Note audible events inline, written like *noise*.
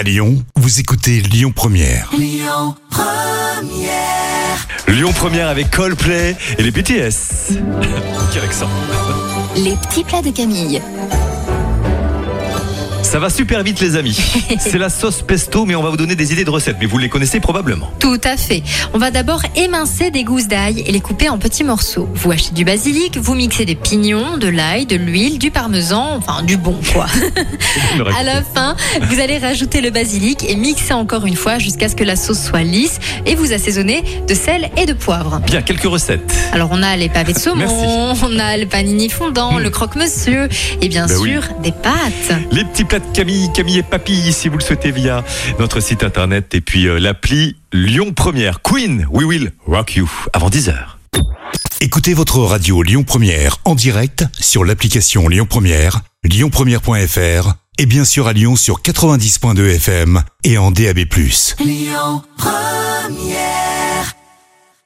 À Lyon, vous écoutez Lyon Première. Lyon Première avec Coldplay et les BTS. *laughs* Quel accent. Les petits plats de Camille. Ça va super vite les amis. *laughs* C'est la sauce pesto mais on va vous donner des idées de recettes mais vous les connaissez probablement. Tout à fait. On va d'abord émincer des gousses d'ail et les couper en petits morceaux. Vous achetez du basilic, vous mixez des pignons, de l'ail, de l'huile, du parmesan, enfin du bon quoi. *laughs* À la fin, vous allez rajouter le basilic et mixer encore une fois jusqu'à ce que la sauce soit lisse et vous assaisonnez de sel et de poivre. Bien, quelques recettes. Alors on a les pavés de *laughs* saumon, Merci. on a le panini fondant, Mm. le croque-monsieur et bien Ben oui. sûr des pâtes. Les petits plats Camille, Camille et Papy, si vous le souhaitez via notre site internet et puis euh, l'appli Lyon Première. Queen, we will rock you avant 10h. Écoutez votre radio Lyon Première en direct sur l'application Lyon Première, lyonpremière.fr et bien sûr à Lyon sur 90.2 FM et en DAB+.